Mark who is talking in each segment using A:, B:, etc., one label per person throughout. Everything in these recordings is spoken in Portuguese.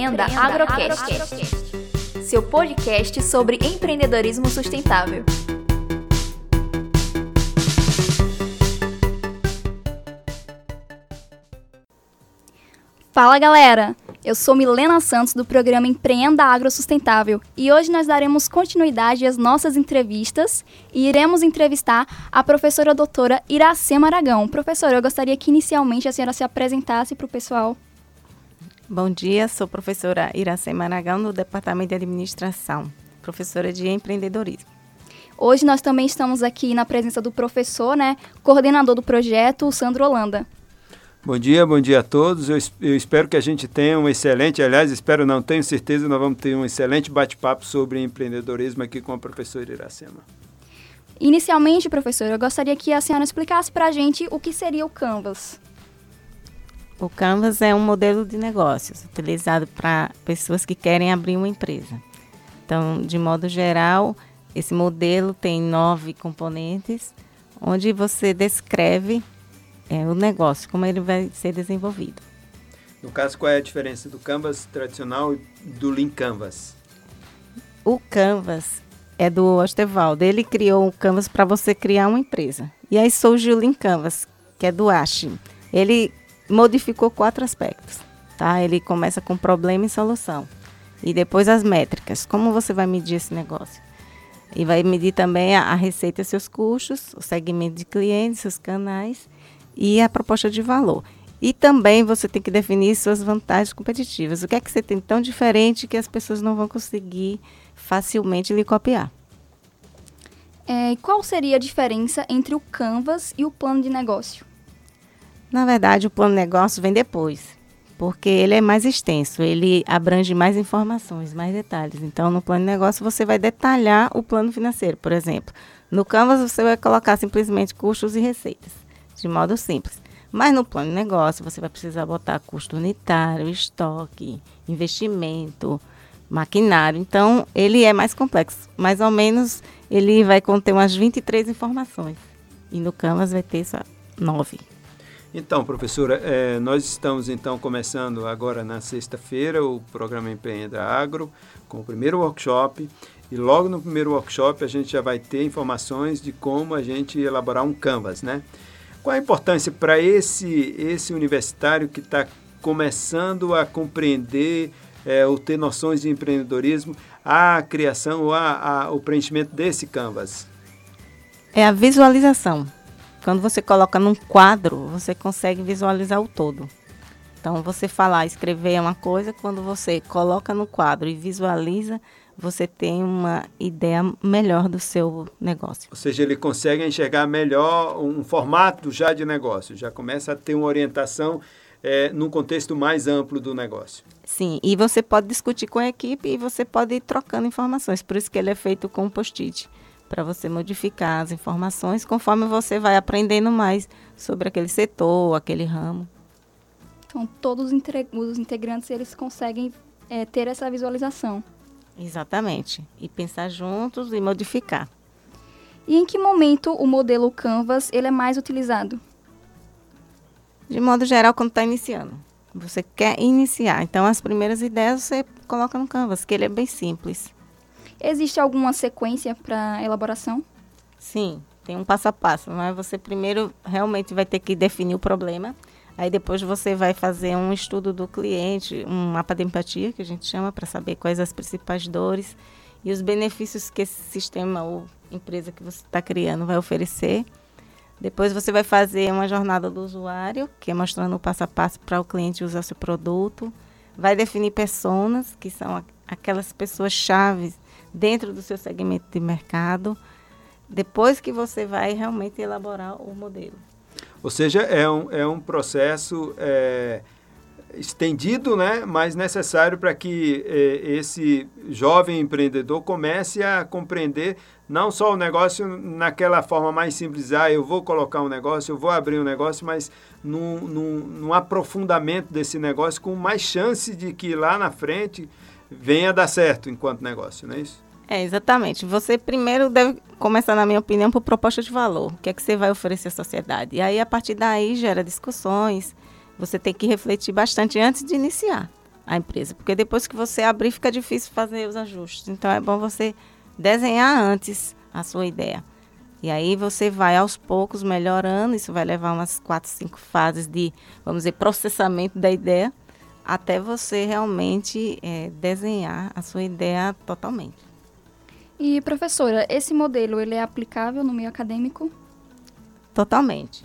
A: Empreenda, Empreenda Agrocast, Agrocast, seu podcast sobre empreendedorismo sustentável. Fala galera! Eu sou Milena Santos do programa Empreenda Agro Sustentável e hoje nós daremos continuidade às nossas entrevistas e iremos entrevistar a professora doutora Iracema Aragão. Professora, eu gostaria que inicialmente a senhora se apresentasse para o pessoal.
B: Bom dia, sou professora Iracema Aragão do Departamento de Administração, professora de empreendedorismo.
A: Hoje nós também estamos aqui na presença do professor, né, coordenador do projeto, Sandro Holanda.
C: Bom dia, bom dia a todos. Eu, eu, espero que a gente tenha um excelente, aliás, espero não, tenho certeza, nós vamos ter um excelente bate-papo sobre empreendedorismo aqui com a professora Iracema.
A: Inicialmente, professor, eu gostaria que a senhora explicasse para a gente o que seria o Canvas.
B: O Canvas é um modelo de negócios utilizado para pessoas que querem abrir uma empresa. Então, de modo geral, esse modelo tem nove componentes, onde você descreve é, o negócio, como ele vai ser desenvolvido.
C: No caso, qual é a diferença do Canvas tradicional e do Lean Canvas?
B: O Canvas é do Ostevaldo. Ele criou o Canvas para você criar uma empresa. E aí surgiu o Lean Canvas, que é do Ashim. Ele modificou quatro aspectos. Tá? Ele começa com problema e solução. E depois as métricas. Como você vai medir esse negócio? E vai medir também a, a receita, seus custos, o segmento de clientes, seus canais e a proposta de valor. E também você tem que definir suas vantagens competitivas. O que é que você tem tão diferente que as pessoas não vão conseguir facilmente lhe copiar?
A: É, qual seria a diferença entre o Canvas e o plano de negócio?
B: Na verdade, o plano de negócio vem depois, porque ele é mais extenso, ele abrange mais informações, mais detalhes. Então, no plano de negócio, você vai detalhar o plano financeiro, por exemplo. No Canvas, você vai colocar simplesmente custos e receitas de modo simples. Mas no plano de negócio, você vai precisar botar custo unitário, estoque, investimento, maquinário. Então, ele é mais complexo. Mais ou menos, ele vai conter umas 23 informações. E no Canvas vai ter só 9.
C: Então, professora, é, nós estamos então começando agora na sexta-feira o programa Empreenda Agro, com o primeiro workshop. E logo no primeiro workshop a gente já vai ter informações de como a gente elaborar um Canvas, né? Qual a importância para esse, esse universitário que está começando a compreender é, ou ter noções de empreendedorismo, a criação ou a, a, o preenchimento desse canvas?
B: É a visualização. Quando você coloca num quadro, você consegue visualizar o todo. Então, você falar, escrever é uma coisa, quando você coloca no quadro e visualiza, você tem uma ideia melhor do seu negócio.
C: Ou seja, ele consegue enxergar melhor um formato já de negócio, já começa a ter uma orientação é, num contexto mais amplo do negócio.
B: Sim, e você pode discutir com a equipe e você pode ir trocando informações, por isso que ele é feito com post-it, para você modificar as informações conforme você vai aprendendo mais sobre aquele setor, aquele ramo.
A: Então, todos os integrantes eles conseguem é, ter essa visualização.
B: Exatamente. E pensar juntos e modificar.
A: E em que momento o modelo Canvas ele é mais utilizado?
B: De modo geral, quando está iniciando. Você quer iniciar. Então, as primeiras ideias você coloca no Canvas, que ele é bem simples.
A: Existe alguma sequência para elaboração?
B: Sim, tem um passo a passo. Não é? Você primeiro realmente vai ter que definir o problema. Aí depois você vai fazer um estudo do cliente, um mapa de empatia, que a gente chama, para saber quais as principais dores e os benefícios que esse sistema ou empresa que você está criando vai oferecer. Depois você vai fazer uma jornada do usuário, que é mostrando o passo a passo para o cliente usar seu produto. Vai definir personas, que são aquelas pessoas chaves dentro do seu segmento de mercado. Depois que você vai realmente elaborar o modelo.
C: Ou seja, é um, é um processo é, estendido, né, mas necessário para que é, esse jovem empreendedor comece a compreender não só o negócio naquela forma mais simples, ah, eu vou colocar um negócio, eu vou abrir um negócio, mas num, num, num aprofundamento desse negócio com mais chance de que lá na frente venha dar certo enquanto negócio, não é isso?
B: É, exatamente. Você primeiro deve começar, na minha opinião, por proposta de valor. O que é que você vai oferecer à sociedade? E aí, a partir daí, gera discussões. Você tem que refletir bastante antes de iniciar. a empresa, porque depois que você abrir fica difícil fazer os ajustes. Então é bom você desenhar antes a sua ideia. E aí você vai aos poucos melhorando, isso vai levar umas quatro, cinco fases de, vamos dizer, processamento da ideia, até você realmente é, desenhar a sua ideia totalmente.
A: E professora, esse modelo ele é aplicável no meio acadêmico?
B: Totalmente.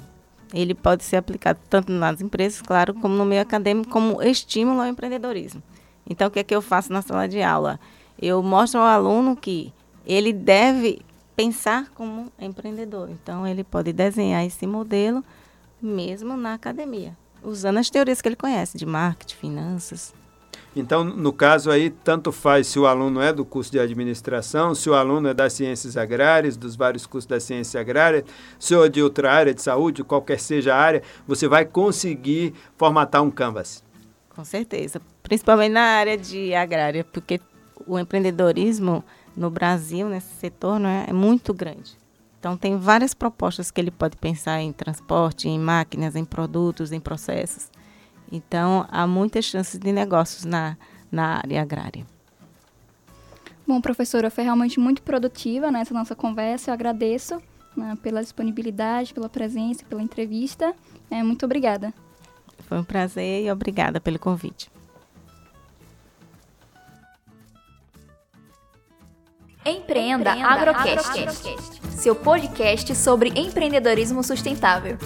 B: Ele pode ser aplicado tanto nas empresas, claro, como no meio acadêmico, como estímulo ao empreendedorismo. Então, o que é que eu faço na sala de aula? Eu mostro ao aluno que ele deve pensar como empreendedor. Então, ele pode desenhar esse modelo mesmo na academia, usando as teorias que ele conhece de marketing, finanças.
C: Então, no caso aí, tanto faz se o aluno é do curso de administração, se o aluno é das ciências agrárias, dos vários cursos da ciência agrária, se é de outra área de saúde, qualquer seja a área, você vai conseguir formatar um canvas.
B: Com certeza, principalmente na área de agrária, porque o empreendedorismo no Brasil, nesse setor, não é, é muito grande. Então, tem várias propostas que ele pode pensar em transporte, em máquinas, em produtos, em processos. Então, há muitas chances de negócios na, na área agrária.
A: Bom, professora, foi realmente muito produtiva nessa nossa conversa. Eu agradeço né, pela disponibilidade, pela presença, pela entrevista. É, muito obrigada.
B: Foi um prazer e obrigada pelo convite.
A: Empreenda, Empreenda Agrocast, Agrocast, seu podcast sobre empreendedorismo sustentável.